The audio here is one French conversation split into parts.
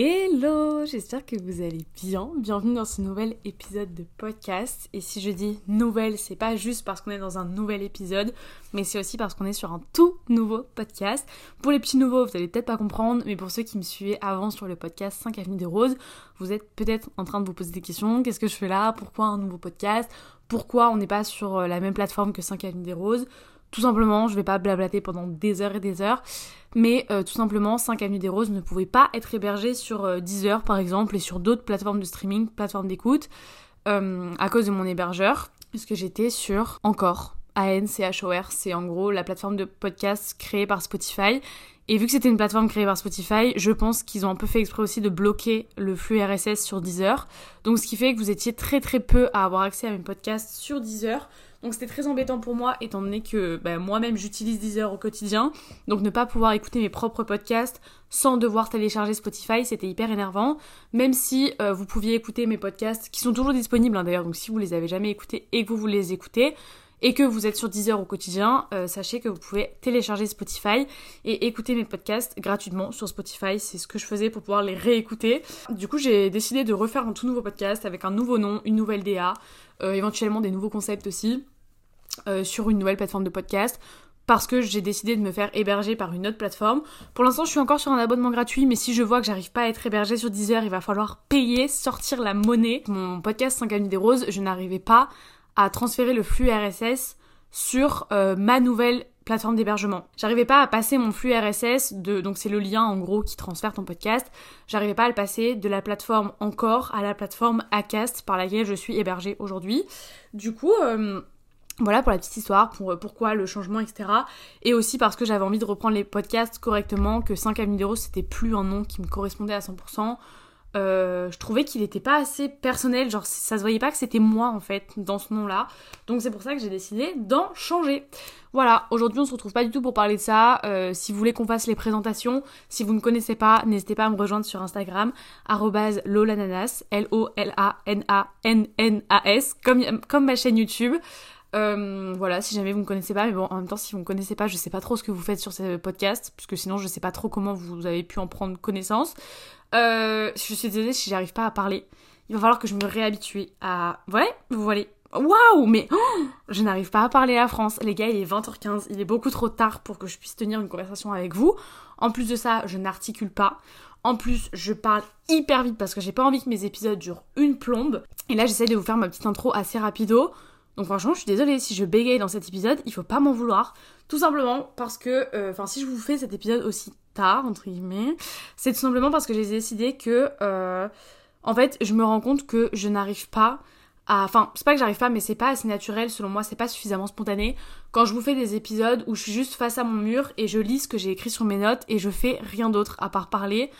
Hello, j'espère que vous allez bien. Bienvenue dans ce nouvel épisode de podcast. Et si je dis nouvelle, c'est pas juste parce qu'on est dans un nouvel épisode, mais c'est aussi parce qu'on est sur un tout nouveau podcast. Pour les petits nouveaux, vous allez peut-être pas comprendre, mais pour ceux qui me suivaient avant sur le podcast 5 Avenue des Roses, vous êtes peut-être en train de vous poser des questions. Qu'est-ce que je fais là? Pourquoi un nouveau podcast? Pourquoi on n'est pas sur euh, la même plateforme que 5 Avenue des Roses? Tout simplement, je vais pas blablater pendant des heures et des heures, mais euh, tout simplement 5 Avenue des Roses ne pouvait pas être hébergé sur euh, Deezer par exemple et sur d'autres plateformes de streaming, plateformes d'écoute, euh, à cause de mon hébergeur, puisque j'étais sur Encore. A-N-C-H-O-R, c'est en gros la plateforme de podcast créée par Spotify. Et vu que c'était une plateforme créée par Spotify, je pense qu'ils ont un peu fait exprès aussi de bloquer le flux RSS sur Deezer. Donc ce qui fait que vous étiez très très peu à avoir accès à mes podcasts sur Deezer. Donc c'était très embêtant pour moi étant donné que bah, moi-même j'utilise Deezer au quotidien. Donc ne pas pouvoir écouter mes propres podcasts sans devoir télécharger Spotify, c'était hyper énervant. Même si euh, vous pouviez écouter mes podcasts qui sont toujours disponibles hein, d'ailleurs, donc si vous les avez jamais écoutés et que vous voulez les écouter, et que vous êtes sur Deezer au quotidien, euh, sachez que vous pouvez télécharger Spotify et écouter mes podcasts gratuitement sur Spotify. C'est ce que je faisais pour pouvoir les réécouter. Du coup, j'ai décidé de refaire un tout nouveau podcast avec un nouveau nom, une nouvelle DA, euh, éventuellement des nouveaux concepts aussi, euh, sur une nouvelle plateforme de podcast parce que j'ai décidé de me faire héberger par une autre plateforme. Pour l'instant, je suis encore sur un abonnement gratuit, mais si je vois que j'arrive pas à être hébergé sur Deezer, il va falloir payer, sortir la monnaie. Mon podcast 5 amis des roses, je n'arrivais pas à transférer le flux RSS sur euh, ma nouvelle plateforme d'hébergement. J'arrivais pas à passer mon flux RSS de donc c'est le lien en gros qui transfère ton podcast. J'arrivais pas à le passer de la plateforme encore à la plateforme Acast par laquelle je suis hébergée aujourd'hui. Du coup, euh, voilà pour la petite histoire, pour euh, pourquoi le changement, etc. Et aussi parce que j'avais envie de reprendre les podcasts correctement, que 5 amis d'euros c'était plus un nom qui me correspondait à 100%. Euh, je trouvais qu'il n'était pas assez personnel, genre ça se voyait pas que c'était moi en fait dans ce nom-là. Donc c'est pour ça que j'ai décidé d'en changer. Voilà, aujourd'hui on se retrouve pas du tout pour parler de ça. Euh, si vous voulez qu'on fasse les présentations, si vous ne connaissez pas, n'hésitez pas à me rejoindre sur Instagram, lolananas, L-O-L-A-N-A-N-N-A-S, comme, comme ma chaîne YouTube. Euh, voilà, si jamais vous ne connaissez pas, mais bon, en même temps, si vous ne connaissez pas, je sais pas trop ce que vous faites sur ce podcast, puisque sinon, je sais pas trop comment vous avez pu en prendre connaissance. Euh, je suis désolée si j'arrive pas à parler. Il va falloir que je me réhabitue à. Ouais, vous voyez. Waouh, mais oh, je n'arrive pas à parler la France. Les gars, il est 20h15, il est beaucoup trop tard pour que je puisse tenir une conversation avec vous. En plus de ça, je n'articule pas. En plus, je parle hyper vite parce que j'ai pas envie que mes épisodes durent une plombe. Et là, j'essaie de vous faire ma petite intro assez rapido. Donc franchement, je suis désolée si je bégaye dans cet épisode, il faut pas m'en vouloir. Tout simplement parce que, euh, enfin, si je vous fais cet épisode aussi tard, entre guillemets, c'est tout simplement parce que j'ai décidé que, euh, en fait, je me rends compte que je n'arrive pas à... Enfin, c'est pas que j'arrive pas, mais c'est pas assez naturel, selon moi, c'est pas suffisamment spontané. Quand je vous fais des épisodes où je suis juste face à mon mur et je lis ce que j'ai écrit sur mes notes et je fais rien d'autre à part parler,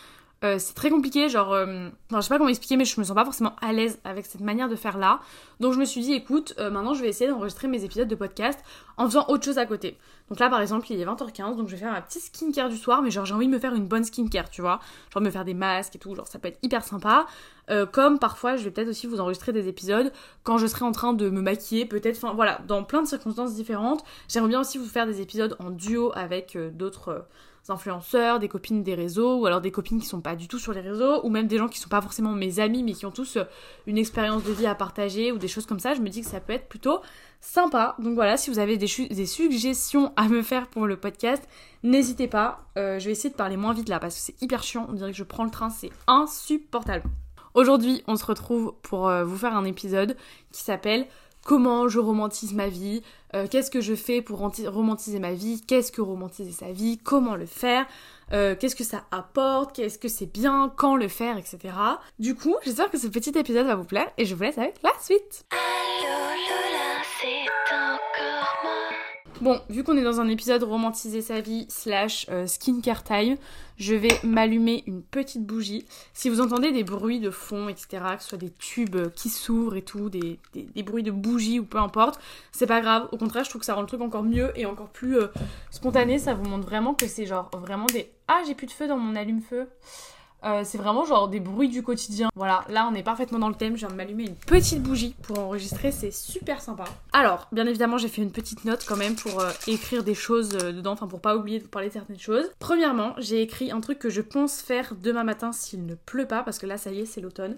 euh, c'est très compliqué, genre, euh, je sais pas comment expliquer, mais je me sens pas forcément à l'aise avec cette manière de faire là. Donc je me suis dit, écoute, euh, maintenant je vais essayer d'enregistrer mes épisodes de podcast en faisant autre chose à côté. Donc là, par exemple, il est 20h15, donc je vais faire ma petite skincare du soir, mais genre j'ai envie de me faire une bonne skincare, tu vois. Genre me faire des masques et tout, genre ça peut être hyper sympa. comme parfois, je vais peut-être aussi vous enregistrer des épisodes quand je serai en train de me maquiller, peut-être, enfin voilà, dans plein de circonstances différentes. J'aimerais bien aussi vous faire des épisodes en duo avec d'autres influenceurs, des copines des réseaux, ou alors des copines qui sont pas du tout sur les réseaux, ou même des gens qui sont pas forcément mes amis, mais qui ont tous euh, une expérience de vie à partager, ou des choses comme ça, je me dis que ça peut être plutôt sympa. Donc voilà, si vous avez des, suggestions à me faire pour le podcast, n'hésitez pas. Euh, je vais essayer de parler moins vite là, parce que c'est hyper chiant, on dirait que je prends le train, c'est insupportable. Aujourd'hui, on se retrouve pour euh, vous faire un épisode qui s'appelle comment je romantise ma vie, euh, qu'est-ce que je fais pour romantiser ma vie, qu'est-ce que romantiser sa vie, comment le faire, euh, qu'est-ce que ça apporte, qu'est-ce que c'est bien, quand le faire, etc. Du coup, j'espère que ce petit épisode va vous plaire et je vous laisse avec la suite. Bon, vu qu'on est dans un épisode romantiser sa vie slash euh, skincare time, je vais m'allumer une petite bougie. Si vous entendez des bruits de fond, etc., que ce soit des tubes qui s'ouvrent et tout, des, bruits de bougie ou peu importe, c'est pas grave. Au contraire, je trouve que ça rend le truc encore mieux et encore plus euh, spontané. Ça vous montre vraiment que c'est genre vraiment des... Ah, j'ai plus de feu dans mon allume-feu. Euh, c'est vraiment genre des bruits du quotidien. Voilà, là on est parfaitement dans le thème. Je viens de m'allumer une petite bougie pour enregistrer, c'est super sympa. Alors, bien évidemment, j'ai fait une petite note quand même pour euh, écrire des choses euh, dedans, enfin pour pas oublier de vous parler de certaines choses. Premièrement, j'ai écrit un truc que je pense faire demain matin s'il ne pleut pas, parce que là ça y est, c'est l'automne.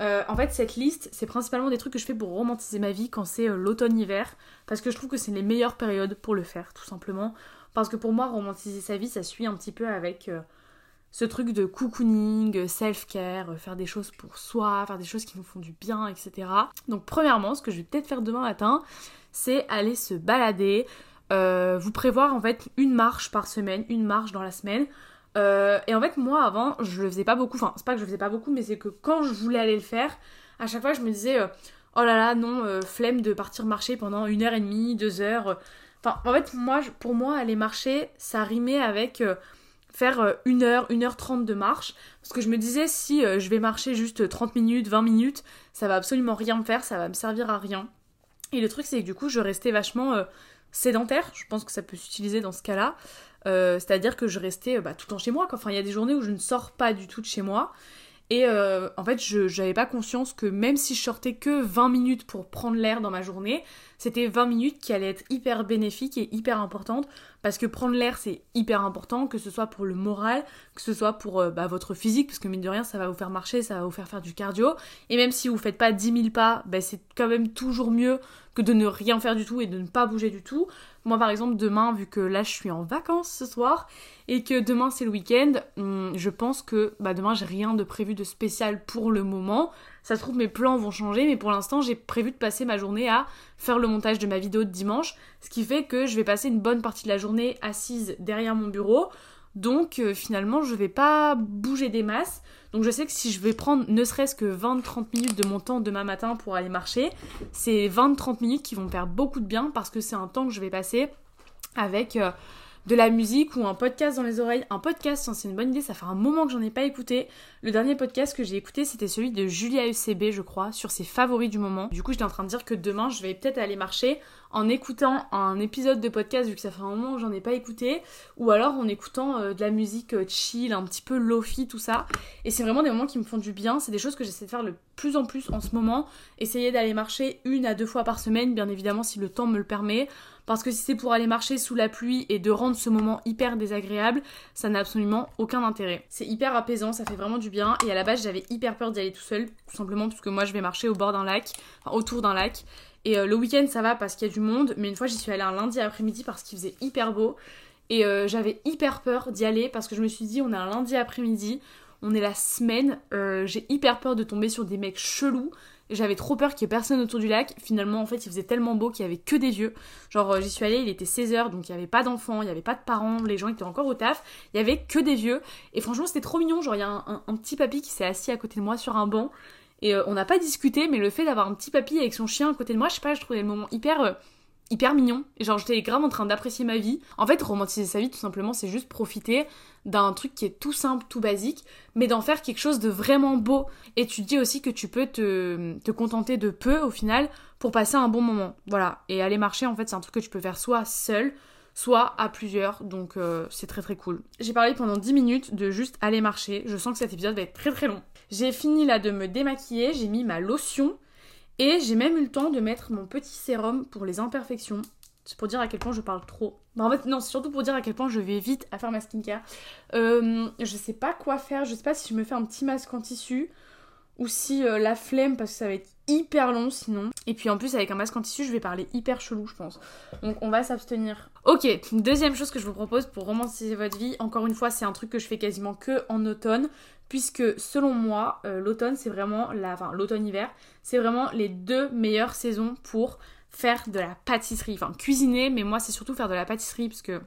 en fait, cette liste, c'est principalement des trucs que je fais pour romantiser ma vie quand c'est l'automne-hiver, parce que je trouve que c'est les meilleures périodes pour le faire, tout simplement. Parce que pour moi, romantiser sa vie, ça suit un petit peu avec ce truc de cocooning, self-care, faire des choses pour soi, faire des choses qui nous font du bien, etc. Donc premièrement, ce que je vais peut-être faire demain matin, c'est aller se balader, euh, vous prévoir en fait une marche par semaine, une marche dans la semaine. Euh, et en fait, moi avant, je le faisais pas beaucoup, enfin, c'est pas que je le faisais pas beaucoup, mais c'est que quand je voulais aller le faire, à chaque fois je me disais, euh, oh là là, non, flemme de partir marcher pendant une heure et demie, deux heures. Enfin, en fait, moi, pour moi, aller marcher, ça rimait avec faire euh, une heure, une heure trente de marche. Parce que je me disais, si euh, je vais marcher juste 30 minutes, 20 minutes, ça va absolument rien me faire, ça va me servir à rien. Et le truc, c'est que du coup, je restais vachement euh, sédentaire. Je pense que ça peut s'utiliser dans ce cas-là. C'est-à-dire que je restais bah, tout le temps chez moi. Enfin, il y a des journées où je ne sors pas du tout de chez moi. Et en fait, je n'avais pas conscience que même si je sortais que 20 minutes pour prendre l'air dans ma journée, c'était 20 minutes qui allaient être hyper bénéfiques et hyper importantes. Parce que prendre l'air c'est hyper important, que ce soit pour le moral, que ce soit pour euh, bah, votre physique, parce que mine de rien ça va vous faire marcher, ça va vous faire faire du cardio, et même si vous faites pas 10 000 pas, bah, c'est quand même toujours mieux que de ne rien faire du tout et de ne pas bouger du tout. Moi par exemple demain, vu que là je suis en vacances ce soir, et que demain c'est le week-end, hum, je pense que bah, demain j'ai rien de prévu de spécial pour le moment, ça se trouve, mes plans vont changer, mais pour l'instant, j'ai prévu de passer ma journée à faire le montage de ma vidéo de dimanche, ce qui fait que je vais passer une bonne partie de la journée assise derrière mon bureau. Donc euh, finalement, je vais pas bouger des masses. Donc je sais que si je vais prendre ne serait-ce que 20-30 minutes de mon temps demain matin pour aller marcher, c'est 20-30 minutes qui vont me faire beaucoup de bien parce que c'est un temps que je vais passer avec euh, de la musique ou un podcast dans les oreilles. Un podcast, c'est une bonne idée, ça fait un moment que j'en ai pas écouté. Le dernier podcast que j'ai écouté, c'était celui de Julia ECB, je crois, sur ses favoris du moment. Du coup, j'étais en train de dire que demain, je vais peut-être aller marcher en écoutant un épisode de podcast, vu que ça fait un moment que j'en ai pas écouté, ou alors en écoutant euh, de la musique euh, chill, un petit peu lofi, tout ça. Et c'est vraiment des moments qui me font du bien. C'est des choses que j'essaie de faire le plus en plus en ce moment. Essayer d'aller marcher une à deux fois par semaine, bien évidemment, si le temps me le permet. Parce que si c'est pour aller marcher sous la pluie et de rendre ce moment hyper désagréable, ça n'a absolument aucun intérêt. C'est hyper apaisant, ça fait vraiment du bien. Et à la base, j'avais hyper peur d'y aller tout seul, tout simplement parce que moi, je vais marcher au bord d'un lac, enfin, autour d'un lac. Et euh, le week-end, ça va parce qu'il y a du monde. Mais une fois, j'y suis allée un lundi après-midi parce qu'il faisait hyper beau. Et euh, j'avais hyper peur d'y aller parce que je me suis dit, on est un lundi après-midi, on est la semaine, euh, j'ai hyper peur de tomber sur des mecs chelous j'avais trop peur qu'il y ait personne autour du lac. Finalement, en fait, il faisait tellement beau qu'il y avait que des vieux. Genre, euh, j'y suis allée, il était 16h, donc il y avait pas d'enfants, il y avait pas de parents, les gens étaient encore au taf. Il y avait que des vieux. Et franchement, c'était trop mignon. Genre, il y a un, petit papy qui s'est assis à côté de moi sur un banc. Et euh, on n'a pas discuté, mais le fait d'avoir un petit papy avec son chien à côté de moi, je sais pas, je trouvais le moment hyper. Euh, hyper mignon. Genre, j'étais grave en train d'apprécier ma vie. En fait, romantiser sa vie, tout simplement, c'est juste profiter d'un truc qui est tout simple, tout basique, mais d'en faire quelque chose de vraiment beau. Et tu dis aussi que tu peux te, te contenter de peu, au final, pour passer un bon moment. Voilà. Et aller marcher, en fait, c'est un truc que tu peux faire soit seul, soit à plusieurs, donc euh, c'est très très cool. J'ai parlé pendant 10 minutes de juste aller marcher, je sens que cet épisode va être très très long. J'ai fini là de me démaquiller, j'ai mis ma lotion, et j'ai même eu le temps de mettre mon petit sérum pour les imperfections. C'est pour dire à quel point je parle trop. En fait, non, c'est surtout pour dire à quel point je vais vite à faire ma skincare. Euh, je sais pas quoi faire, je sais pas si je me fais un petit masque en tissu ou si euh, la flemme parce que ça va être hyper long sinon. Et puis en plus avec un masque en tissu je vais parler hyper chelou je pense. Donc on va s'abstenir. Ok, deuxième chose que je vous propose pour romantiser votre vie, encore une fois c'est un truc que je fais quasiment que en automne puisque selon moi, euh, l'automne, c'est vraiment la, enfin l'automne-hiver, c'est vraiment les deux meilleures saisons pour faire de la pâtisserie, enfin cuisiner, mais moi c'est surtout faire de la pâtisserie parce que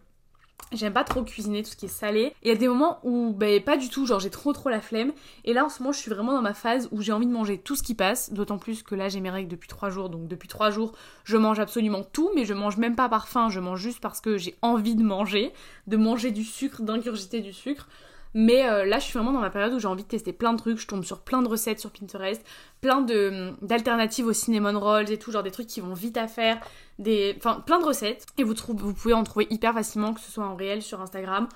J'aime pas trop cuisiner tout ce qui est salé. Il y a des moments où, ben, pas du tout, genre j'ai trop trop la flemme. Et là, en ce moment, je suis vraiment dans ma phase où j'ai envie de manger tout ce qui passe. D'autant plus que là, j'ai mes règles depuis 3 jours. Donc, depuis 3 jours, je mange absolument tout. Mais je mange même pas par faim, je mange juste parce que j'ai envie de manger. De manger du sucre, d'ingurgiter du sucre. Mais euh, là, je suis vraiment dans ma période où j'ai envie de tester plein de trucs. Je tombe sur plein de recettes sur Pinterest, plein de d'alternatives au cinnamon rolls et tout, genre des trucs qui vont vite à faire, des, enfin plein de recettes. Et vous, pouvez en trouver hyper facilement, que ce soit en réel sur Instagram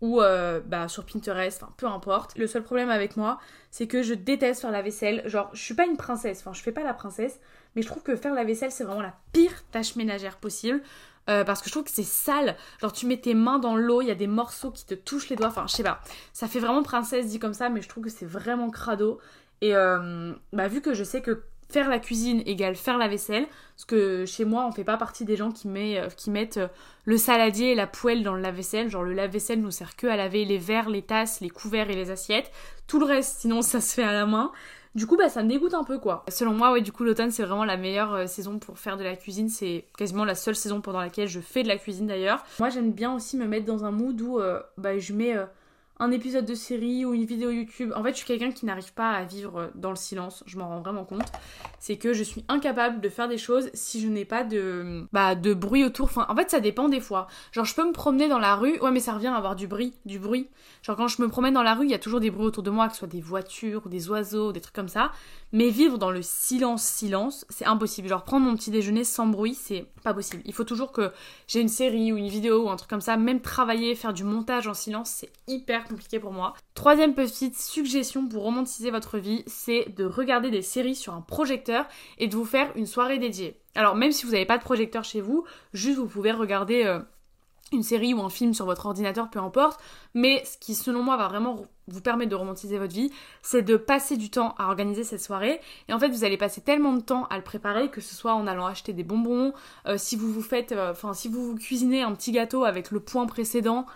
ou euh, bah, sur Pinterest, peu importe. Le seul problème avec moi, c'est que je déteste faire la vaisselle. Genre, je suis pas une princesse, enfin je fais pas la princesse, mais je trouve que faire la vaisselle, c'est vraiment la pire tâche ménagère possible. Euh, parce que je trouve que c'est sale. Genre, tu mets tes mains dans l'eau, il y a des morceaux qui te touchent les doigts. Enfin, je sais pas. Ça fait vraiment princesse dit comme ça, mais je trouve que c'est vraiment crado. Et euh, bah, vu que je sais que faire la cuisine égale faire la vaisselle, parce que chez moi, on fait pas partie des gens qui, euh, qui mettent le saladier et la poêle dans le lave-vaisselle. Genre, le lave-vaisselle nous sert que à laver les verres, les tasses, les couverts et les assiettes. Tout le reste, sinon, ça se fait à la main. Du coup, bah, ça me dégoûte un peu, quoi. Selon moi, ouais, du coup, l'automne, c'est vraiment la meilleure euh, saison pour faire de la cuisine. C'est quasiment la seule saison pendant laquelle je fais de la cuisine, d'ailleurs. Moi, j'aime bien aussi me mettre dans un mood où euh, bah, je mets euh, un épisode de série ou une vidéo YouTube. En fait, je suis quelqu'un qui n'arrive pas à vivre dans le silence, je m'en rends vraiment compte. C'est que je suis incapable de faire des choses si je n'ai pas de bah de bruit autour. Enfin, en fait, ça dépend des fois. Genre je peux me promener dans la rue, ouais, mais ça revient à avoir du bruit, du bruit. Genre quand je me promène dans la rue, il y a toujours des bruits autour de moi, que ce soit des voitures ou des oiseaux, des trucs comme ça. Mais vivre dans le silence, silence, c'est impossible. Genre prendre mon petit déjeuner sans bruit, c'est pas possible. Il faut toujours que j'ai une série ou une vidéo ou un truc comme ça. Même travailler, faire du montage en silence, c'est hyper compliqué pour moi. Troisième petite suggestion pour romantiser votre vie, c'est de regarder des séries sur un projecteur et de vous faire une soirée dédiée. Alors même si vous n'avez pas de projecteur chez vous, juste vous pouvez regarder... Euh, une série ou un film sur votre ordinateur, peu importe. Mais ce qui, selon moi, va vraiment vous permettre de romantiser votre vie, c'est de passer du temps à organiser cette soirée. Et en fait, vous allez passer tellement de temps à le préparer, que ce soit en allant acheter des bonbons, euh, si vous vous faites, euh, enfin, si vous vous cuisinez un petit gâteau avec le point précédent.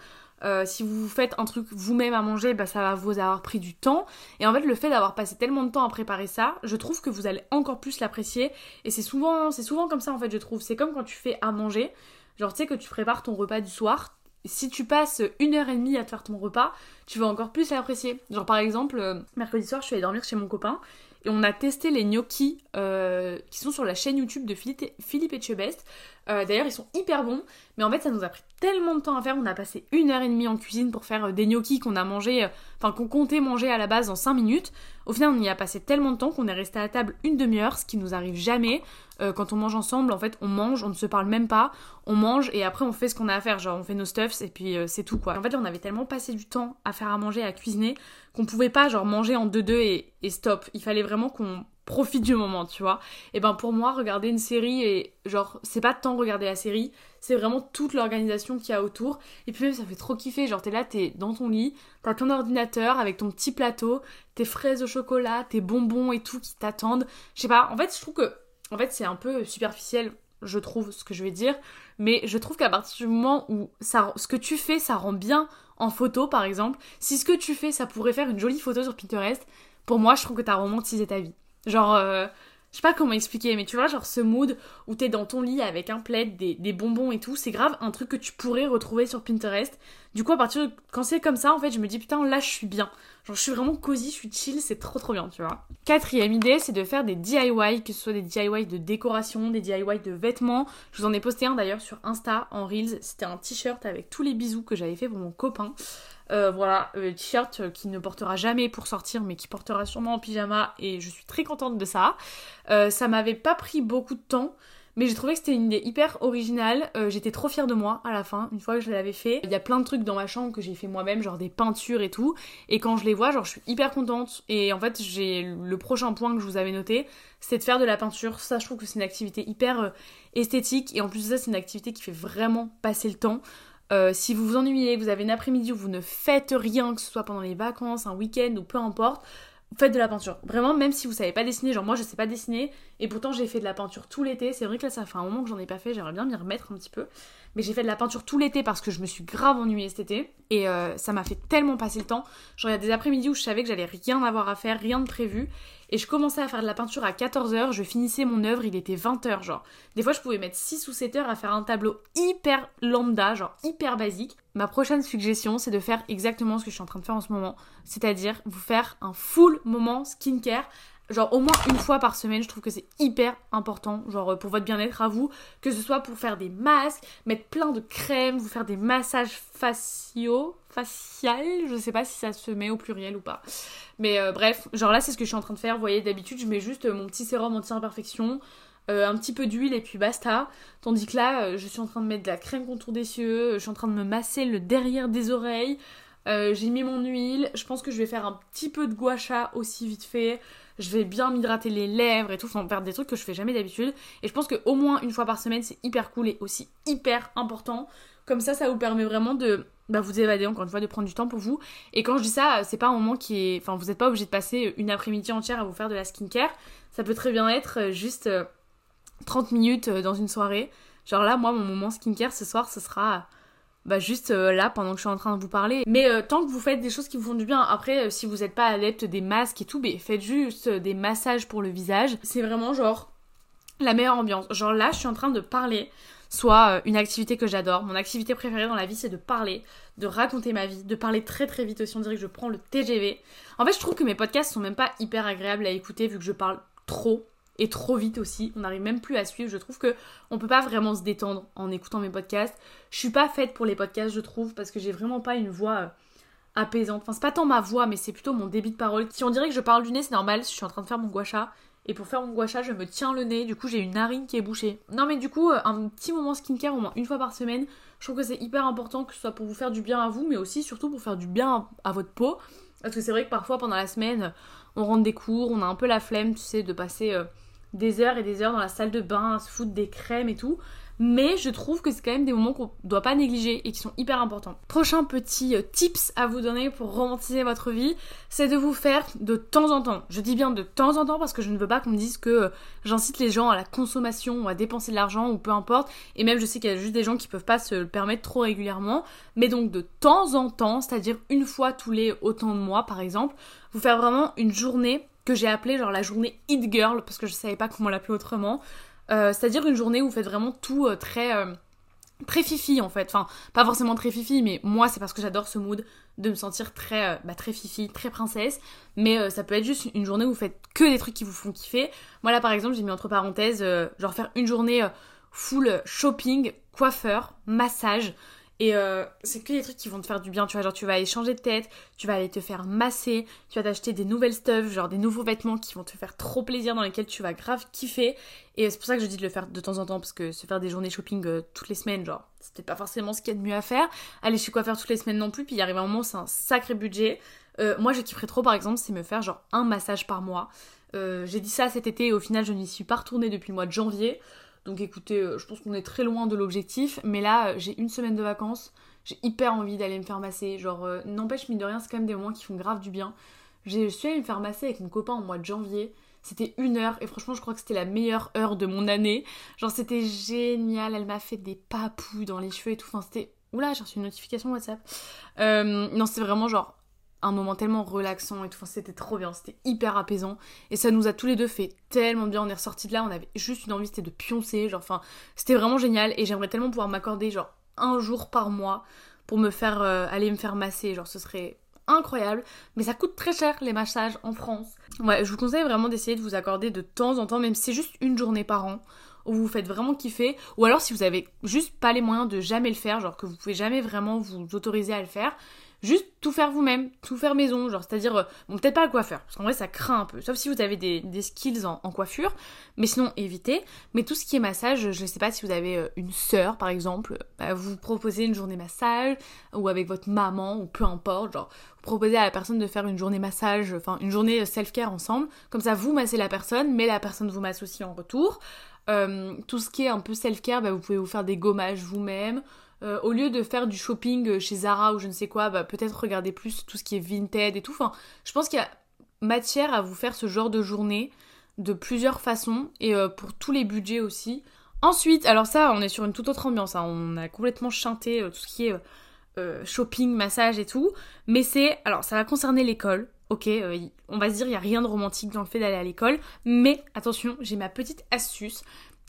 Euh, si vous faites un truc vous-même à manger, bah, ça va vous avoir pris du temps. Et en fait, le fait d'avoir passé tellement de temps à préparer ça, je trouve que vous allez encore plus l'apprécier. Et c'est souvent, comme ça en fait, je trouve. C'est comme quand tu fais à manger. Genre, tu sais que tu prépares ton repas du soir, si tu passes une heure et demie à te faire ton repas, tu vas encore plus l'apprécier. Genre par exemple, euh, mercredi soir, je suis allée dormir chez mon copain et on a testé les gnocchis euh, qui sont sur la chaîne YouTube de Philippe, Philippe Etchebest. Euh, d'ailleurs, ils sont hyper bons, mais en fait, ça nous a pris tellement de temps à faire. On a passé une heure et demie en cuisine pour faire des gnocchis qu'on a mangé, enfin qu'on comptait manger à la base en 5 minutes. Au final, on y a passé tellement de temps qu'on est resté à table une demi-heure, ce qui nous arrive jamais. Euh, quand on mange ensemble, en fait, on mange, on ne se parle même pas, on mange et après on fait ce qu'on a à faire, genre on fait nos stuffs et puis euh, c'est tout quoi. En fait, on avait tellement passé du temps à faire à manger, à cuisiner, qu'on pouvait pas genre manger en deux-deux et, et stop. Il fallait vraiment qu'on profite du moment, tu vois. Et ben pour moi, regarder une série et genre, c'est pas tant regarder la série, c'est vraiment toute l'organisation qu'il y a autour. Et puis même, ça fait trop kiffer. Genre, t'es là, t'es dans ton lit, t'as ton ordinateur avec ton petit plateau, tes fraises au chocolat, tes bonbons et tout qui t'attendent. Je sais pas, en fait, je trouve que en fait, c'est un peu superficiel, je trouve, ce que je vais dire. Mais je trouve qu'à partir du moment où ça, ce que tu fais, ça rend bien en photo, par exemple, si ce que tu fais, ça pourrait faire une jolie photo sur Pinterest, pour moi, je trouve que t'as romantisé ta vie. Genre, euh, je sais pas comment expliquer, mais tu vois, genre ce mood où t'es dans ton lit avec un plaid, des, des bonbons et tout, c'est grave un truc que tu pourrais retrouver sur Pinterest. Du coup, à partir de quand c'est comme ça, en fait, je me dis putain, là, je suis bien. Genre, je suis vraiment cosy, je suis chill, c'est trop trop bien, tu vois. Quatrième idée, c'est de faire des DIY, que ce soit des DIY de décoration, des DIY de vêtements. Je vous en ai posté un d'ailleurs sur Insta en Reels. C'était un t-shirt avec tous les bisous que j'avais fait pour mon copain. Euh, voilà, euh, t-shirt qui ne portera jamais pour sortir, mais qui portera sûrement en pyjama, et je suis très contente de ça. Euh, ça m'avait pas pris beaucoup de temps. Mais j'ai trouvé que c'était une idée hyper originale. Euh, j'étais trop fière de moi à la fin, une fois que je l'avais fait. Il y a plein de trucs dans ma chambre que j'ai fait moi-même, genre des peintures et tout. Et quand je les vois, genre je suis hyper contente. Et en fait, j'ai le prochain point que je vous avais noté, c'est de faire de la peinture. Ça, je trouve que c'est une activité hyper euh, esthétique. Et en plus de ça, c'est une activité qui fait vraiment passer le temps. Euh, si vous vous ennuyez, vous avez une après-midi où vous ne faites rien, que ce soit pendant les vacances, un week-end ou peu importe, faites de la peinture. Vraiment, même si vous savez pas dessiner, genre moi je sais pas dessiner, et pourtant j'ai fait de la peinture tout l'été. C'est vrai que là ça fait un moment que j'en ai pas fait, j'aimerais bien m'y remettre un petit peu. Mais j'ai fait de la peinture tout l'été parce que je me suis grave ennuyée cet été. Et euh, ça m'a fait tellement passer le temps. Genre il y a des après-midi où je savais que j'allais rien avoir à faire, rien de prévu. Et je commençais à faire de la peinture à 14h, je finissais mon œuvre, il était 20h genre. Des fois je pouvais mettre 6 ou 7 heures à faire un tableau hyper lambda, genre hyper basique. Ma prochaine suggestion c'est de faire exactement ce que je suis en train de faire en ce moment. C'est-à-dire vous faire un full moment skincare genre au moins une fois par semaine, je trouve que c'est hyper important, genre pour votre bien-être à vous, que ce soit pour faire des masques, mettre plein de crèmes, vous faire des massages faciaux, facial, je sais pas si ça se met au pluriel ou pas. Mais euh, bref, genre là c'est ce que je suis en train de faire, vous voyez d'habitude je mets juste mon petit sérum anti-imperfection, euh, un petit peu d'huile et puis basta. Tandis que là, euh, je suis en train de mettre de la crème contour des yeux, je suis en train de me masser le derrière des oreilles. j'ai mis mon huile, je pense que je vais faire un petit peu de gua sha aussi vite fait. Je vais bien m'hydrater les lèvres et tout, enfin faire des trucs que je fais jamais d'habitude. Et je pense qu'au moins une fois par semaine, c'est hyper cool et aussi hyper important. Comme ça, ça vous permet vraiment de bah, vous évader encore une fois, de prendre du temps pour vous. Et quand je dis ça, c'est pas un moment qui est. Enfin, vous n'êtes pas obligé de passer une après-midi entière à vous faire de la skincare. Ça peut très bien être euh, juste 30 euh, minutes euh, dans une soirée. Genre là, moi, mon moment skincare ce soir, ce sera bah, juste là pendant que je suis en train de vous parler. Mais tant que vous faites des choses qui vous font du bien, après, si vous n'êtes pas adepte des masques et tout, mais faites juste des massages pour le visage. C'est vraiment genre la meilleure ambiance. Genre là, je suis en train de parler soit une activité que j'adore. Mon activité préférée dans la vie, c'est de parler, de raconter ma vie, de parler très très vite aussi. On dirait que je prends le TGV. En fait, je trouve que mes podcasts sont même pas hyper agréables à écouter vu que je parle trop et trop vite aussi. On n'arrive même plus à suivre. Je trouve que on peut pas vraiment se détendre en écoutant mes podcasts. Je suis pas faite pour les podcasts, je trouve, parce que j'ai vraiment pas une voix euh, apaisante. Enfin, c'est pas tant ma voix, mais c'est plutôt mon débit de parole. Si on dirait que je parle du nez, c'est normal. Je suis en train de faire mon guacha. Et pour faire mon guacha, je me tiens le nez. Du coup, j'ai une narine qui est bouchée. Non, mais du coup, euh, un petit moment skincare au moins une fois par semaine. Je trouve que c'est hyper important que ce soit pour vous faire du bien à vous, mais aussi surtout pour faire du bien à votre peau. Parce que c'est vrai que parfois pendant la semaine, on rentre des cours, on a un peu la flemme, tu sais, de passer euh, des heures et des heures dans la salle de bain, à se foutre des crèmes et tout. Mais je trouve que c'est quand même des moments qu'on doit pas négliger et qui sont hyper importants. Prochain petit euh, tips à vous donner pour romantiser votre vie, c'est de vous faire de temps en temps. Je dis bien de temps en temps parce que je ne veux pas qu'on me dise que euh, j'incite les gens à la consommation ou à dépenser de l'argent ou peu importe. Et même je sais qu'il y a juste des gens qui peuvent pas se le permettre trop régulièrement. Mais donc de temps en temps, c'est-à-dire une fois tous les autant de mois par exemple, vous faire vraiment une journée que j'ai appelée genre la journée Hit Girl parce que je savais pas comment l'appeler autrement. Euh, c'est-à-dire une journée où vous faites vraiment tout euh, très euh, très fifi en fait. Enfin, pas forcément très fifi, mais moi c'est parce que j'adore ce mood de me sentir très bah, très fifi, très princesse. Mais ça peut être juste une journée où vous faites que des trucs qui vous font kiffer. Moi là par exemple j'ai mis entre parenthèses genre faire une journée full shopping, coiffeur, massage. Et euh, c'est que des trucs qui vont te faire du bien, tu vois, genre tu vas aller changer de tête, tu vas aller te faire masser, tu vas t'acheter des nouvelles stuff, genre des nouveaux vêtements qui vont te faire trop plaisir, dans lesquels tu vas grave kiffer. Et c'est pour ça que je dis de le faire de temps en temps, parce que se faire des journées shopping euh, toutes les semaines, genre, c'était pas forcément ce qu'il y a de mieux à faire. Aller chez faire toutes les semaines non plus, puis il arrive un moment, c'est un sacré budget. Euh, moi, je kifferais trop, par exemple, c'est me faire genre un massage par mois. J'ai dit ça cet été et au final, je n'y suis pas retournée depuis le mois de janvier. Donc écoutez, euh, je pense qu'on est très loin de l'objectif, mais là euh, j'ai une semaine de vacances, j'ai hyper envie d'aller me faire masser. Genre, euh, n'empêche, mine de rien, c'est quand même des moments qui font grave du bien. Je suis allée me faire masser avec mon copain au mois de janvier. C'était une heure et franchement, je crois que c'était la meilleure heure de mon année. Genre, c'était génial. Elle m'a fait des papous dans les cheveux et tout. Enfin, c'était. Oula, j'ai reçu une notification WhatsApp. non, c'était vraiment genre un moment tellement relaxant et tout. c'était trop bien, c'était hyper apaisant. Et ça nous a tous les deux fait tellement bien. On est ressortis de là, on avait juste une envie, c'était de pioncer. Genre, enfin, c'était vraiment génial. Et j'aimerais tellement pouvoir m'accorder, genre, un jour par mois pour me faire euh, aller me faire masser. Genre, ce serait incroyable. Mais ça coûte très cher les massages en France. Ouais, je vous conseille vraiment d'essayer de vous accorder de temps en temps, même si c'est juste une journée par an où vous, vous faites vraiment kiffer, ou alors si vous avez juste pas les moyens de jamais le faire, genre que vous pouvez jamais vraiment vous autoriser à le faire, juste tout faire vous-même, tout faire maison, genre c'est-à-dire, euh, bon peut-être pas le coiffeur, parce qu'en vrai ça craint un peu, sauf si vous avez des, skills en, coiffure, mais sinon évitez. Mais tout ce qui est massage, je ne sais pas si vous avez euh, une sœur par exemple, bah, vous proposez une journée massage, ou avec votre maman, ou peu importe, genre vous proposez à la personne de faire une journée massage, enfin une journée self-care ensemble, comme ça vous massez la personne, mais la personne vous masse aussi en retour. Euh, tout ce qui est un peu self-care, bah, vous pouvez vous faire des gommages vous-même, euh, au lieu de faire du shopping chez Zara ou je ne sais quoi, bah, peut-être regarder plus tout ce qui est Vinted et tout. Enfin, je pense qu'il y a matière à vous faire ce genre de journée de plusieurs façons et euh, pour tous les budgets aussi. Ensuite, alors ça, on est sur une toute autre ambiance. Hein. On a complètement chanté euh, tout ce qui est shopping, massage et tout. Mais c'est, alors ça va concerner l'école. Ok, on va se dire, il n'y a rien de romantique dans le fait d'aller à l'école. Mais attention, j'ai ma petite astuce.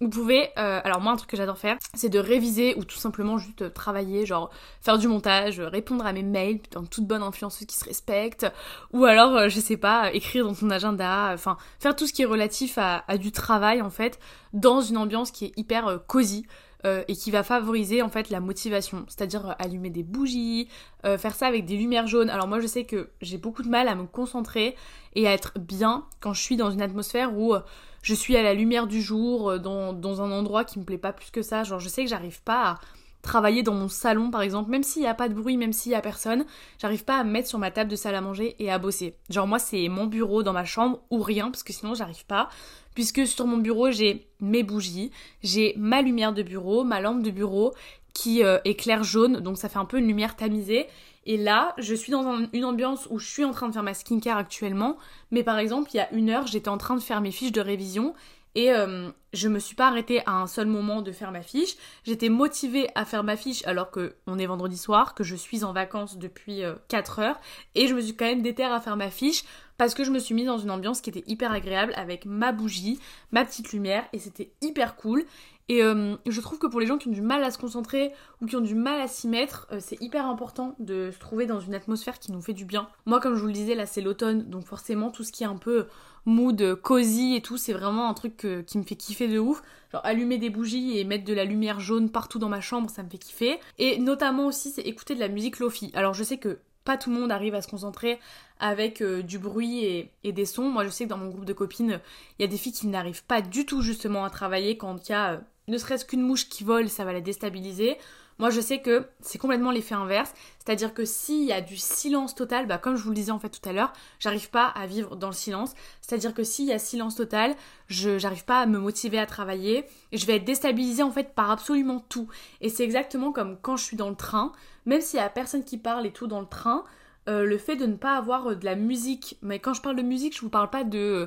Vous pouvez, euh, alors moi un truc que j'adore faire, c'est de réviser ou tout simplement juste euh, travailler, genre faire du montage, répondre à mes mails dans toute bonne influenceuse qui se respecte, ou alors, euh, je sais pas, écrire dans ton agenda, enfin faire tout ce qui est relatif à, du travail en fait, dans une ambiance qui est hyper cosy. Euh, et qui va favoriser en fait la motivation, c'est-à-dire euh, allumer des bougies, euh, faire ça avec des lumières jaunes. Alors moi je sais que j'ai beaucoup de mal à me concentrer et à être bien quand je suis dans une atmosphère où je suis à la lumière du jour, dans, dans un endroit qui me plaît pas plus que ça. Genre je sais que j'arrive pas à travailler dans mon salon par exemple, même s'il n'y a pas de bruit, même s'il y a personne, j'arrive pas à me mettre sur ma table de salle à manger et à bosser. Genre moi c'est mon bureau dans ma chambre ou rien parce que sinon j'arrive pas puisque sur mon bureau j'ai mes bougies, j'ai ma lumière de bureau, ma lampe de bureau qui euh, éclaire jaune, donc ça fait un peu une lumière tamisée. Et là, je suis dans une ambiance où je suis en train de faire ma skincare actuellement, mais par exemple, il y a une heure, j'étais en train de faire mes fiches de révision et euh, je me suis pas arrêtée à un seul moment de faire ma fiche. J'étais motivée à faire ma fiche alors que on est vendredi soir, que je suis en vacances depuis 4 euh, heures. Et je me suis quand même déterre à faire ma fiche parce que je me suis mise dans une ambiance qui était hyper agréable avec ma bougie, ma petite lumière et c'était hyper cool. Et euh, je trouve que pour les gens qui ont du mal à se concentrer ou qui ont du mal à s'y mettre, euh, c'est hyper important de se trouver dans une atmosphère qui nous fait du bien. Moi, comme je vous le disais, là c'est l'automne, donc forcément tout ce qui est un peu mood cosy et tout, c'est vraiment un truc qui me fait kiffer de ouf. Genre allumer des bougies et mettre de la lumière jaune partout dans ma chambre, ça me fait kiffer. Et notamment aussi, c'est écouter de la musique lofi. Alors je sais que pas tout le monde arrive à se concentrer avec euh, du bruit et, des sons. Moi, je sais que dans mon groupe de copines, il y a des filles qui n'arrivent pas du tout justement à travailler quand il y a euh, ne serait-ce qu'une mouche qui vole, ça va la déstabiliser. Moi, je sais que c'est complètement l'effet inverse, c'est-à-dire que s'il y a du silence total, bah, comme je vous le disais en fait tout à l'heure, j'arrive pas à vivre dans le silence. C'est-à-dire que s'il y a silence total, je j'arrive pas à me motiver à travailler, et je vais être déstabilisée en fait par absolument tout. Et c'est exactement comme quand je suis dans le train, même s'il y a personne qui parle et tout dans le train, euh, le fait de ne pas avoir euh, de la musique. Mais quand je parle de musique, je vous parle pas de euh,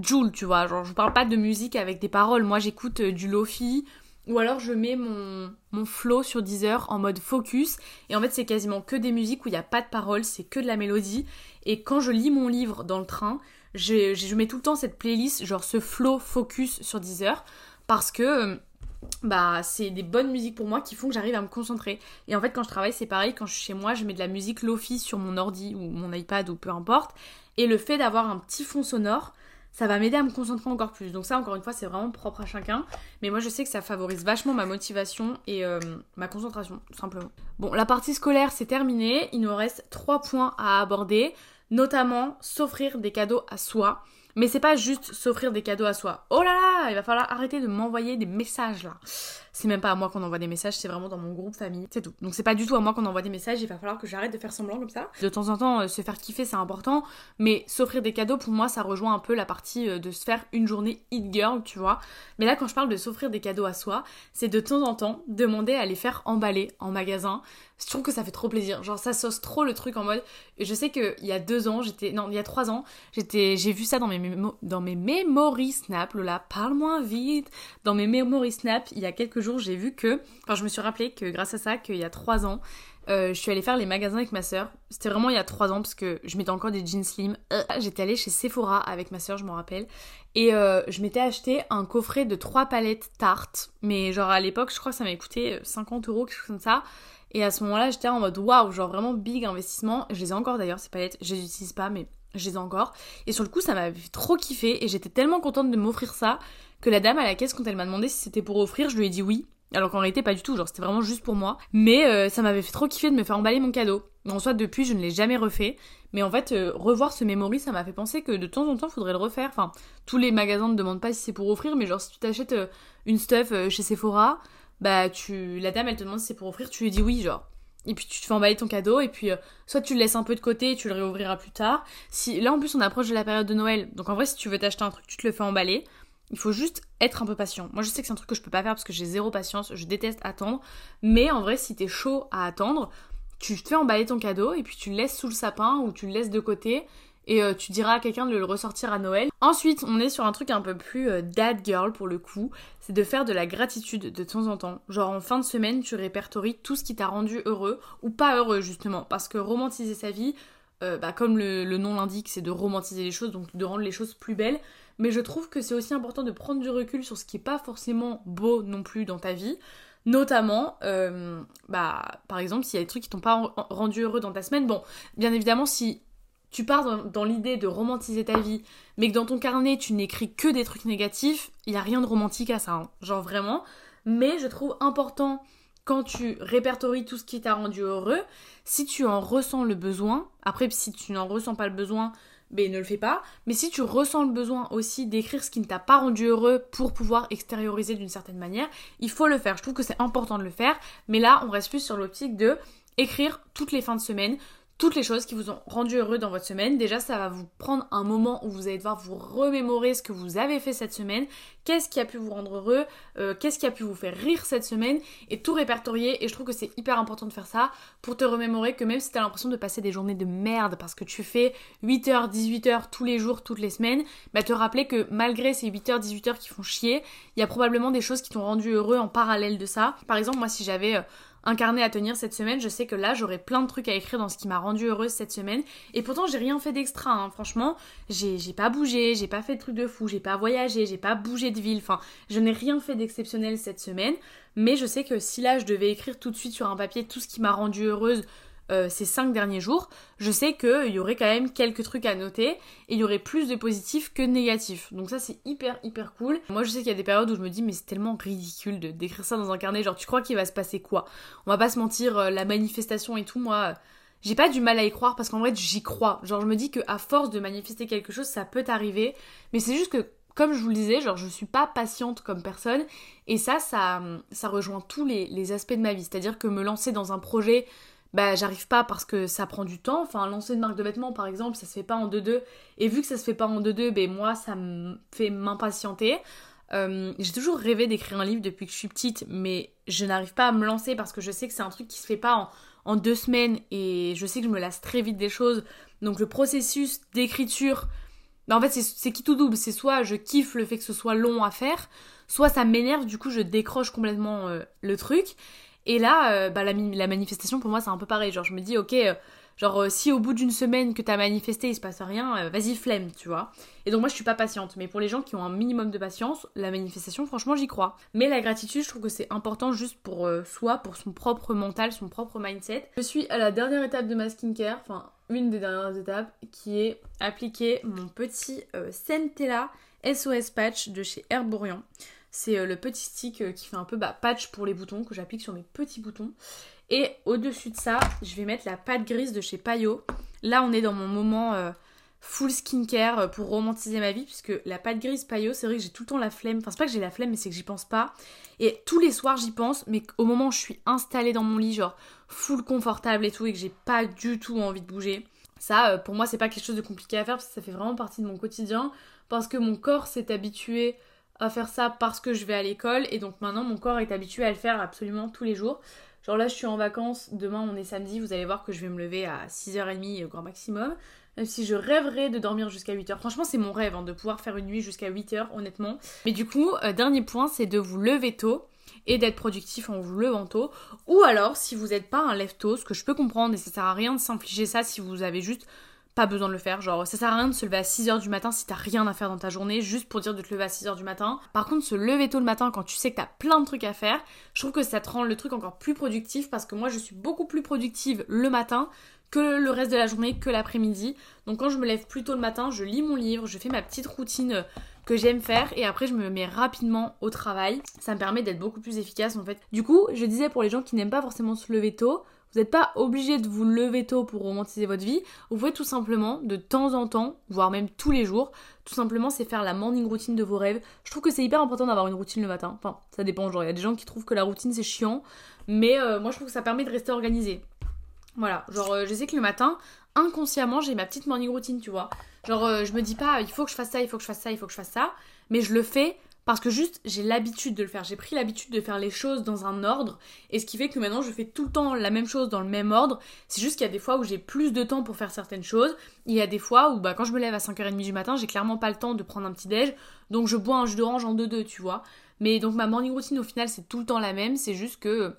Joule, tu vois. Genre, je vous parle pas de musique avec des paroles. Moi, j'écoute du lofi ou alors je mets mon, mon flow sur Deezer en mode focus. Et en fait, c'est quasiment que des musiques où il n'y a pas de paroles, c'est que de la mélodie. Et quand je lis mon livre dans le train, je, je mets tout le temps cette playlist, genre ce flow focus sur Deezer. Parce que bah c'est des bonnes musiques pour moi qui font que j'arrive à me concentrer. Et en fait quand je travaille c'est pareil, quand je suis chez moi je mets de la musique lofi sur mon ordi ou mon iPad ou peu importe. Et le fait d'avoir un petit fond sonore, ça va m'aider à me concentrer encore plus. Donc ça, encore une fois, c'est vraiment propre à chacun. Mais moi, je sais que ça favorise vachement ma motivation et euh, ma concentration, tout simplement. Bon, la partie scolaire, c'est terminé. Il nous reste trois points à aborder, notamment s'offrir des cadeaux à soi. Mais c'est pas juste s'offrir des cadeaux à soi. Oh là là, il va falloir arrêter de m'envoyer des messages là. C'est même pas à moi qu'on envoie des messages, c'est vraiment dans mon groupe famille, c'est tout. Donc c'est pas du tout à moi qu'on envoie des messages, il va falloir que j'arrête de faire semblant comme ça. De temps en temps, euh, se faire kiffer, c'est important, mais s'offrir des cadeaux, pour moi, ça rejoint un peu la partie euh, de se faire une journée hit girl, tu vois. Mais là, quand je parle de s'offrir des cadeaux à soi, c'est de temps en temps demander à les faire emballer en magasin. Je trouve que ça fait trop plaisir. Genre, ça sauce trop le truc en mode. Je sais qu'il y a deux ans, j'étais. Non, il y a trois ans, j'étais. J'ai vu ça dans mes, mémo... dans mes memories Snap. Lola, parle-moi vite. Dans mes memories Snap, il y a quelques jours j'ai vu que, enfin, je me suis rappelé que grâce à ça, qu'il y a trois ans, euh, je suis allée faire les magasins avec ma soeur. C'était vraiment il y a trois ans parce que je mettais encore des jeans slim. Euh, j'étais allée chez Sephora avec ma soeur, je m'en rappelle. Et euh, je m'étais acheté un coffret de trois palettes tartes. Mais genre à l'époque, je crois que ça m'avait coûté 50 euros, quelque chose comme ça. Et à ce moment-là, j'étais en mode waouh, genre vraiment big investissement. Je les ai encore d'ailleurs, ces palettes. Je les utilise pas, mais je les ai encore. Et sur le coup, ça m'avait trop kiffé. Et j'étais tellement contente de m'offrir ça que la dame à la caisse, quand elle m'a demandé si c'était pour offrir, je lui ai dit oui. Alors qu'en réalité, pas du tout, genre c'était vraiment juste pour moi. Mais euh, ça m'avait fait trop kiffer de me faire emballer mon cadeau. En soit, depuis, je ne l'ai jamais refait. Mais en fait, euh, revoir ce memory, ça m'a fait penser que de temps en temps, il faudrait le refaire. Enfin, tous les magasins ne demandent pas si c'est pour offrir, mais genre si tu t'achètes euh, une stuff chez Sephora, bah tu, la dame elle te demande si c'est pour offrir, tu lui dis oui, genre. Et puis tu te fais emballer ton cadeau et puis soit tu le laisses un peu de côté et tu le réouvriras plus tard. Si là en plus on approche de la période de Noël, donc en vrai si tu veux t'acheter un truc, tu te le fais emballer. Il faut juste être un peu patient. Moi, je sais que c'est un truc que je peux pas faire parce que j'ai zéro patience, je déteste attendre. Mais en vrai, si t'es chaud à attendre, tu te fais emballer ton cadeau et puis tu le laisses sous le sapin ou tu le laisses de côté et euh, tu diras à quelqu'un de le ressortir à Noël. Ensuite, on est sur un truc un peu plus euh, dad girl pour le coup, c'est de faire de la gratitude de temps en temps. Genre en fin de semaine, tu répertories tout ce qui t'a rendu heureux ou pas heureux justement, parce que romantiser sa vie, euh, bah, comme le, nom l'indique, c'est de romantiser les choses, donc de rendre les choses plus belles mais je trouve que c'est aussi important de prendre du recul sur ce qui est pas forcément beau non plus dans ta vie. Notamment, bah, par exemple, s'il y a des trucs qui t'ont pas rendu heureux dans ta semaine, bon, bien évidemment, si tu pars dans, l'idée de romantiser ta vie, mais que dans ton carnet tu n'écris que des trucs négatifs, il y a rien de romantique à ça, hein. genre vraiment. mais je trouve important quand tu répertories tout ce qui t'a rendu heureux, si tu en ressens le besoin, après si tu n'en ressens pas le besoin, ben ne le fais pas, mais si tu ressens le besoin aussi d'écrire ce qui ne t'a pas rendu heureux pour pouvoir extérioriser d'une certaine manière, il faut le faire. Je trouve que c'est important de le faire, mais là on reste plus sur l'optique de écrire toutes les fins de semaine, toutes les choses qui vous ont rendu heureux dans votre semaine. Déjà, ça va vous prendre un moment où vous allez devoir vous remémorer ce que vous avez fait cette semaine, qu'est-ce qui a pu vous rendre heureux, euh, qu'est-ce qui a pu vous faire rire cette semaine, et tout répertorier. Et je trouve que c'est hyper important de faire ça pour te remémorer que même si tu as l'impression de passer des journées de merde parce que tu fais 8h, 18h tous les jours, toutes les semaines, bah te rappeler que malgré ces 8h, 18h qui font chier, il y a probablement des choses qui t'ont rendu heureux en parallèle de ça. Par exemple, moi si j'avais... Carnet à tenir cette semaine, je sais que là j'aurai plein de trucs à écrire dans ce qui m'a rendu heureuse cette semaine. Et pourtant j'ai rien fait d'extra, hein. franchement, j'ai pas bougé, j'ai pas fait de trucs de fou, j'ai pas voyagé, j'ai pas bougé de ville, enfin je n'ai rien fait d'exceptionnel cette semaine. Mais je sais que si là je devais écrire tout de suite sur un papier tout ce qui m'a rendu heureuse euh, ces cinq derniers jours, je sais qu'il y aurait quand même quelques trucs à noter et il y aurait plus de positifs que de négatifs. Donc ça c'est hyper hyper cool. Moi je sais qu'il y a des périodes où je me dis mais c'est tellement ridicule d'écrire ça dans un carnet, genre tu crois qu'il va se passer quoi? On va pas se mentir, euh, la manifestation et tout, moi j'ai pas du mal à y croire parce qu'en vrai j'y crois. Genre je me dis que à force de manifester quelque chose ça peut arriver, mais c'est juste que comme je vous le disais, genre je suis pas patiente comme personne et ça ça, ça rejoint tous les, les aspects de ma vie. C'est-à-dire que me lancer dans un projet bah j'arrive pas parce que ça prend du temps. Enfin, lancer une marque de vêtements par exemple, ça se fait pas en 2-2. Et vu que ça se fait pas en 2-2, ben moi ça me fait m'impatienter. Euh, j'ai toujours rêvé d'écrire un livre depuis que je suis petite, mais je n'arrive pas à me lancer parce que je sais que c'est un truc qui se fait pas en, en, deux semaines et je sais que je me lasse très vite des choses. Donc le processus d'écriture, bah en fait c'est qui tout double. C'est soit je kiffe le fait que ce soit long à faire, soit ça m'énerve, du coup je décroche complètement euh, le truc. Et là, euh, bah, la, manifestation, pour moi, c'est un peu pareil. Genre, je me dis, ok, euh, genre, euh, si au bout d'une semaine que t'as manifesté, il se passe rien, vas-y, flemme, tu vois. Et donc, moi, je suis pas patiente. Mais pour les gens qui ont un minimum de patience, la manifestation, franchement, j'y crois. Mais la gratitude, je trouve que c'est important juste pour soi, pour son propre mental, son propre mindset. Je suis à la dernière étape de ma skincare, enfin, une des dernières étapes, qui est appliquer mon petit Centella SOS Patch de chez Herborian. C'est euh, le petit stick euh, qui fait un peu bah, patch pour les boutons que j'applique sur mes petits boutons. Et au-dessus de ça, je vais mettre la pâte grise de chez Payot. Là, on est dans mon moment euh, full skincare pour romantiser ma vie, puisque la pâte grise Payot, c'est vrai que j'ai tout le temps la flemme. Enfin, c'est pas que j'ai la flemme, mais c'est que j'y pense pas. Et tous les soirs, j'y pense, mais au moment où je suis installée dans mon lit, genre full confortable et tout, et que j'ai pas du tout envie de bouger, ça, pour moi, c'est pas quelque chose de compliqué à faire, parce que ça fait vraiment partie de mon quotidien, parce que mon corps s'est habitué à faire ça parce que je vais à l'école et donc maintenant mon corps est habitué à le faire absolument tous les jours. Genre là je suis en vacances, demain on est samedi, vous allez voir que je vais me lever à 6h30 au grand maximum. Même si je rêverais de dormir jusqu'à 8h. Franchement c'est mon rêve hein, de pouvoir faire une nuit jusqu'à 8h honnêtement. Mais du coup, euh, dernier point c'est de vous lever tôt et d'être productif en vous levant tôt. Ou alors si vous n'êtes pas un lève tôt, ce que je peux comprendre et ça sert à rien de s'infliger ça si vous avez juste pas besoin de le faire. Genre, ça sert à rien de se lever à 6h du matin si t'as rien à faire dans ta journée, juste pour dire de te lever à 6h du matin. Par contre, se lever tôt le matin quand tu sais que t'as plein de trucs à faire, je trouve que ça te rend le truc encore plus productif parce que moi, je suis beaucoup plus productive le matin que le reste de la journée, que l'après-midi. Donc quand je me lève plus tôt le matin, je lis mon livre, je fais ma petite routine que j'aime faire et après je me mets rapidement au travail. Ça me permet d'être beaucoup plus efficace en fait. Du coup, je disais pour les gens qui n'aiment pas forcément se lever tôt, vous n'êtes pas obligé de vous lever tôt pour romantiser votre vie. Vous pouvez tout simplement, de temps en temps, voire même tous les jours, tout simplement, c'est faire la morning routine de vos rêves. Je trouve que c'est hyper important d'avoir une routine le matin. Enfin, ça dépend. Genre, il y a des gens qui trouvent que la routine c'est chiant, mais euh, moi je trouve que ça permet de rester organisé. Voilà, genre euh, je sais que le matin, inconsciemment, j'ai ma petite morning routine, tu vois. Genre, euh, je me dis pas, il faut que je fasse ça, il faut que je fasse ça, il faut que je fasse ça, mais je le fais parce que juste j'ai l'habitude de le faire. J'ai pris l'habitude de faire les choses dans un ordre et ce qui fait que maintenant je fais tout le temps la même chose dans le même ordre. C'est juste qu'il y a des fois où j'ai plus de temps pour faire certaines choses. Il y a des fois où bah, quand je me lève à 5h30 du matin, j'ai clairement pas le temps de prendre un petit déj. Donc je bois un jus d'orange en 2-2, tu vois. Mais donc ma morning routine au final c'est tout le temps la même. C'est juste que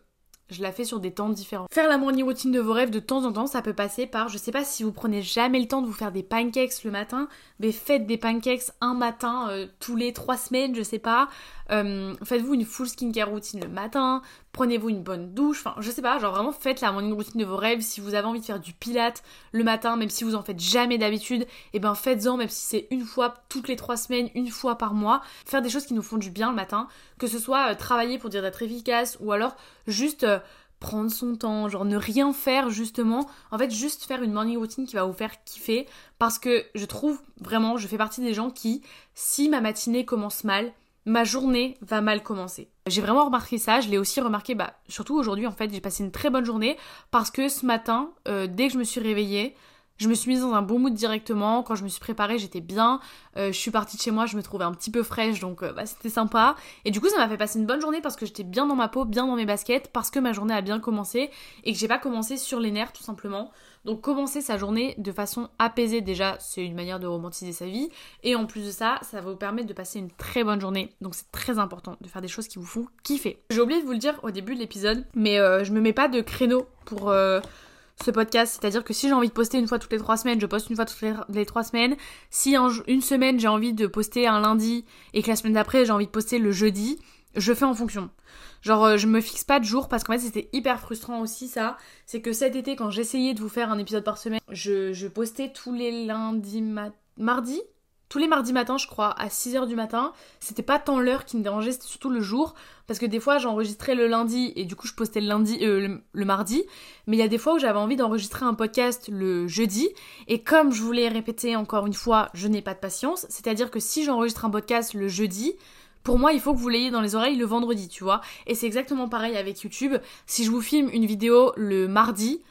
je la fais sur des temps différents. Faire la morning routine de vos rêves de temps en temps, ça peut passer par, je sais pas si vous prenez jamais le temps de vous faire des pancakes le matin, mais faites des pancakes un matin euh, tous les trois semaines, je sais pas. Euh, faites-vous une full skincare routine le matin. prenez-vous une bonne douche, enfin je sais pas, genre vraiment faites la morning routine de vos rêves. Si vous avez envie de faire du pilate le matin, même si vous en faites jamais d'habitude, et eh ben faites-en, même si c'est une fois toutes les trois semaines, une fois par mois. Faire des choses qui nous font du bien le matin, que ce soit euh, travailler pour dire d'être efficace ou alors juste euh, prendre son temps, genre ne rien faire justement. En fait, juste faire une morning routine qui va vous faire kiffer parce que je trouve vraiment, je fais partie des gens qui, si ma matinée commence mal, ma journée va mal commencer. J'ai vraiment remarqué ça, je l'ai aussi remarqué, bah, surtout aujourd'hui en fait, j'ai passé une très bonne journée parce que ce matin, euh, dès que je me suis réveillée, je me suis mise dans un bon mood directement. Quand je me suis préparée, j'étais bien. Euh, je suis partie de chez moi, je me trouvais un petit peu fraîche, donc euh, bah, c'était sympa. Et du coup, ça m'a fait passer une bonne journée parce que j'étais bien dans ma peau, bien dans mes baskets, parce que ma journée a bien commencé et que j'ai pas commencé sur les nerfs tout simplement. Donc commencer sa journée de façon apaisée déjà, c'est une manière de romantiser sa vie. Et en plus de ça, ça va vous permettre de passer une très bonne journée. Donc c'est très important de faire des choses qui vous font kiffer. J'ai oublié de vous le dire au début de l'épisode, mais euh, je me mets pas de créneau pour ce podcast. C'est-à-dire que si j'ai envie de poster une fois toutes les trois semaines, je poste une fois toutes les, trois semaines. Si une semaine j'ai envie de poster un lundi et que la semaine d'après j'ai envie de poster le jeudi, je fais en fonction. Genre euh, je me fixe pas de jour parce qu'en fait c'était hyper frustrant aussi ça. C'est que cet été quand j'essayais de vous faire un épisode par semaine, je, je postais tous les lundis, mardi tous les mardis matins, je crois, à 6h du matin. C'était pas tant l'heure qui me dérangeait, c'était surtout le jour. Parce que des fois, j'enregistrais le lundi et du coup, je postais le lundi, euh, le, mardi. Mais il y a des fois où j'avais envie d'enregistrer un podcast le jeudi. Et comme je voulais répéter encore une fois, je n'ai pas de patience. C'est-à-dire que si j'enregistre un podcast le jeudi, pour moi, il faut que vous l'ayez dans les oreilles le vendredi, tu vois. Et c'est exactement pareil avec YouTube. Si je vous filme une vidéo le mardi,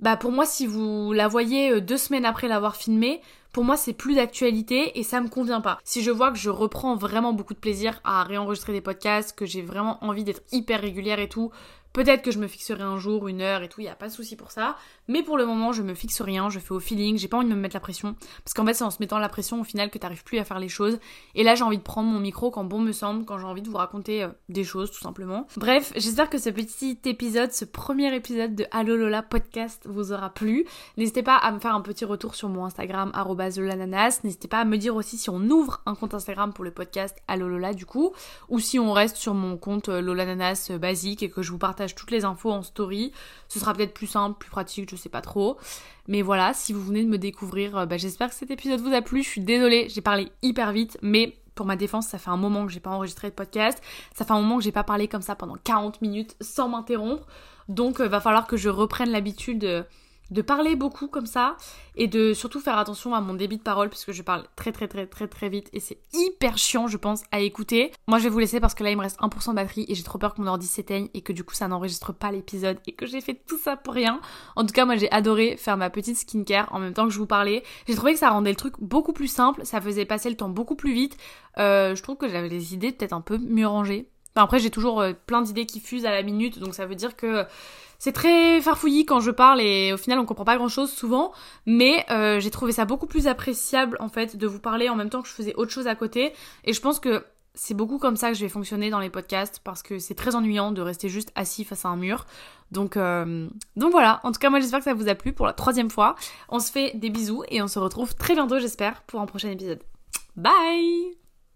bah pour moi si vous la voyez euh, deux semaines après l'avoir filmée, pour moi c'est plus d'actualité et ça me convient pas. Si je vois que je reprends vraiment beaucoup de plaisir à réenregistrer des podcasts, que j'ai vraiment envie d'être hyper régulière et tout, Peut-être que je me fixerai un jour, une heure et tout, il n'y a pas de souci pour ça. Mais pour le moment, je me fixe rien, je fais au feeling, j'ai pas envie de me mettre la pression. Parce qu'en fait, c'est en se mettant la pression au final que t'arrives plus à faire les choses. Et là, j'ai envie de prendre mon micro quand bon me semble, quand j'ai envie de vous raconter euh, des choses, tout simplement. Bref, j'espère que ce petit épisode, ce premier épisode de Allo Lola podcast vous aura plu. N'hésitez pas à me faire un petit retour sur mon Instagram, lananas. N'hésitez pas à me dire aussi si on ouvre un compte Instagram pour le podcast Allo Lola, du coup. Ou si on reste sur mon compte euh, Lolananas euh, basique et que je vous partage toutes les infos en story. Ce sera peut-être plus simple, plus pratique, je sais pas trop. Mais voilà, si vous venez de me découvrir, euh, bah, j'espère que cet épisode vous a plu. Je suis désolée, j'ai parlé hyper vite, mais pour ma défense, ça fait un moment que j'ai pas enregistré de podcast. Ça fait un moment que j'ai pas parlé comme ça pendant 40 minutes sans m'interrompre. Donc, euh, va falloir que je reprenne l'habitude. De parler beaucoup comme ça et de surtout faire attention à mon débit de parole puisque je parle très très très très très vite et c'est hyper chiant je pense à écouter. Moi je vais vous laisser parce que là il me reste 1% de batterie et j'ai trop peur que mon ordi s'éteigne et que du coup ça n'enregistre pas l'épisode et que j'ai fait tout ça pour rien. En tout cas moi j'ai adoré faire ma petite skincare en même temps que je vous parlais. J'ai trouvé que ça rendait le truc beaucoup plus simple, ça faisait passer le temps beaucoup plus vite. Euh, je trouve que j'avais des idées peut-être un peu mieux rangées. Après j'ai toujours euh, plein d'idées qui fusent à la minute donc ça veut dire que c'est très farfouillis quand je parle et au final on comprend pas grand chose souvent, mais euh, j'ai trouvé ça beaucoup plus appréciable en fait de vous parler en même temps que je faisais autre chose à côté et je pense que c'est beaucoup comme ça que je vais fonctionner dans les podcasts parce que c'est très ennuyant de rester juste assis face à un mur. Donc, euh, donc voilà, en tout cas moi j'espère que ça vous a plu pour la troisième fois. On se fait des bisous et on se retrouve très bientôt j'espère pour un prochain épisode. Bye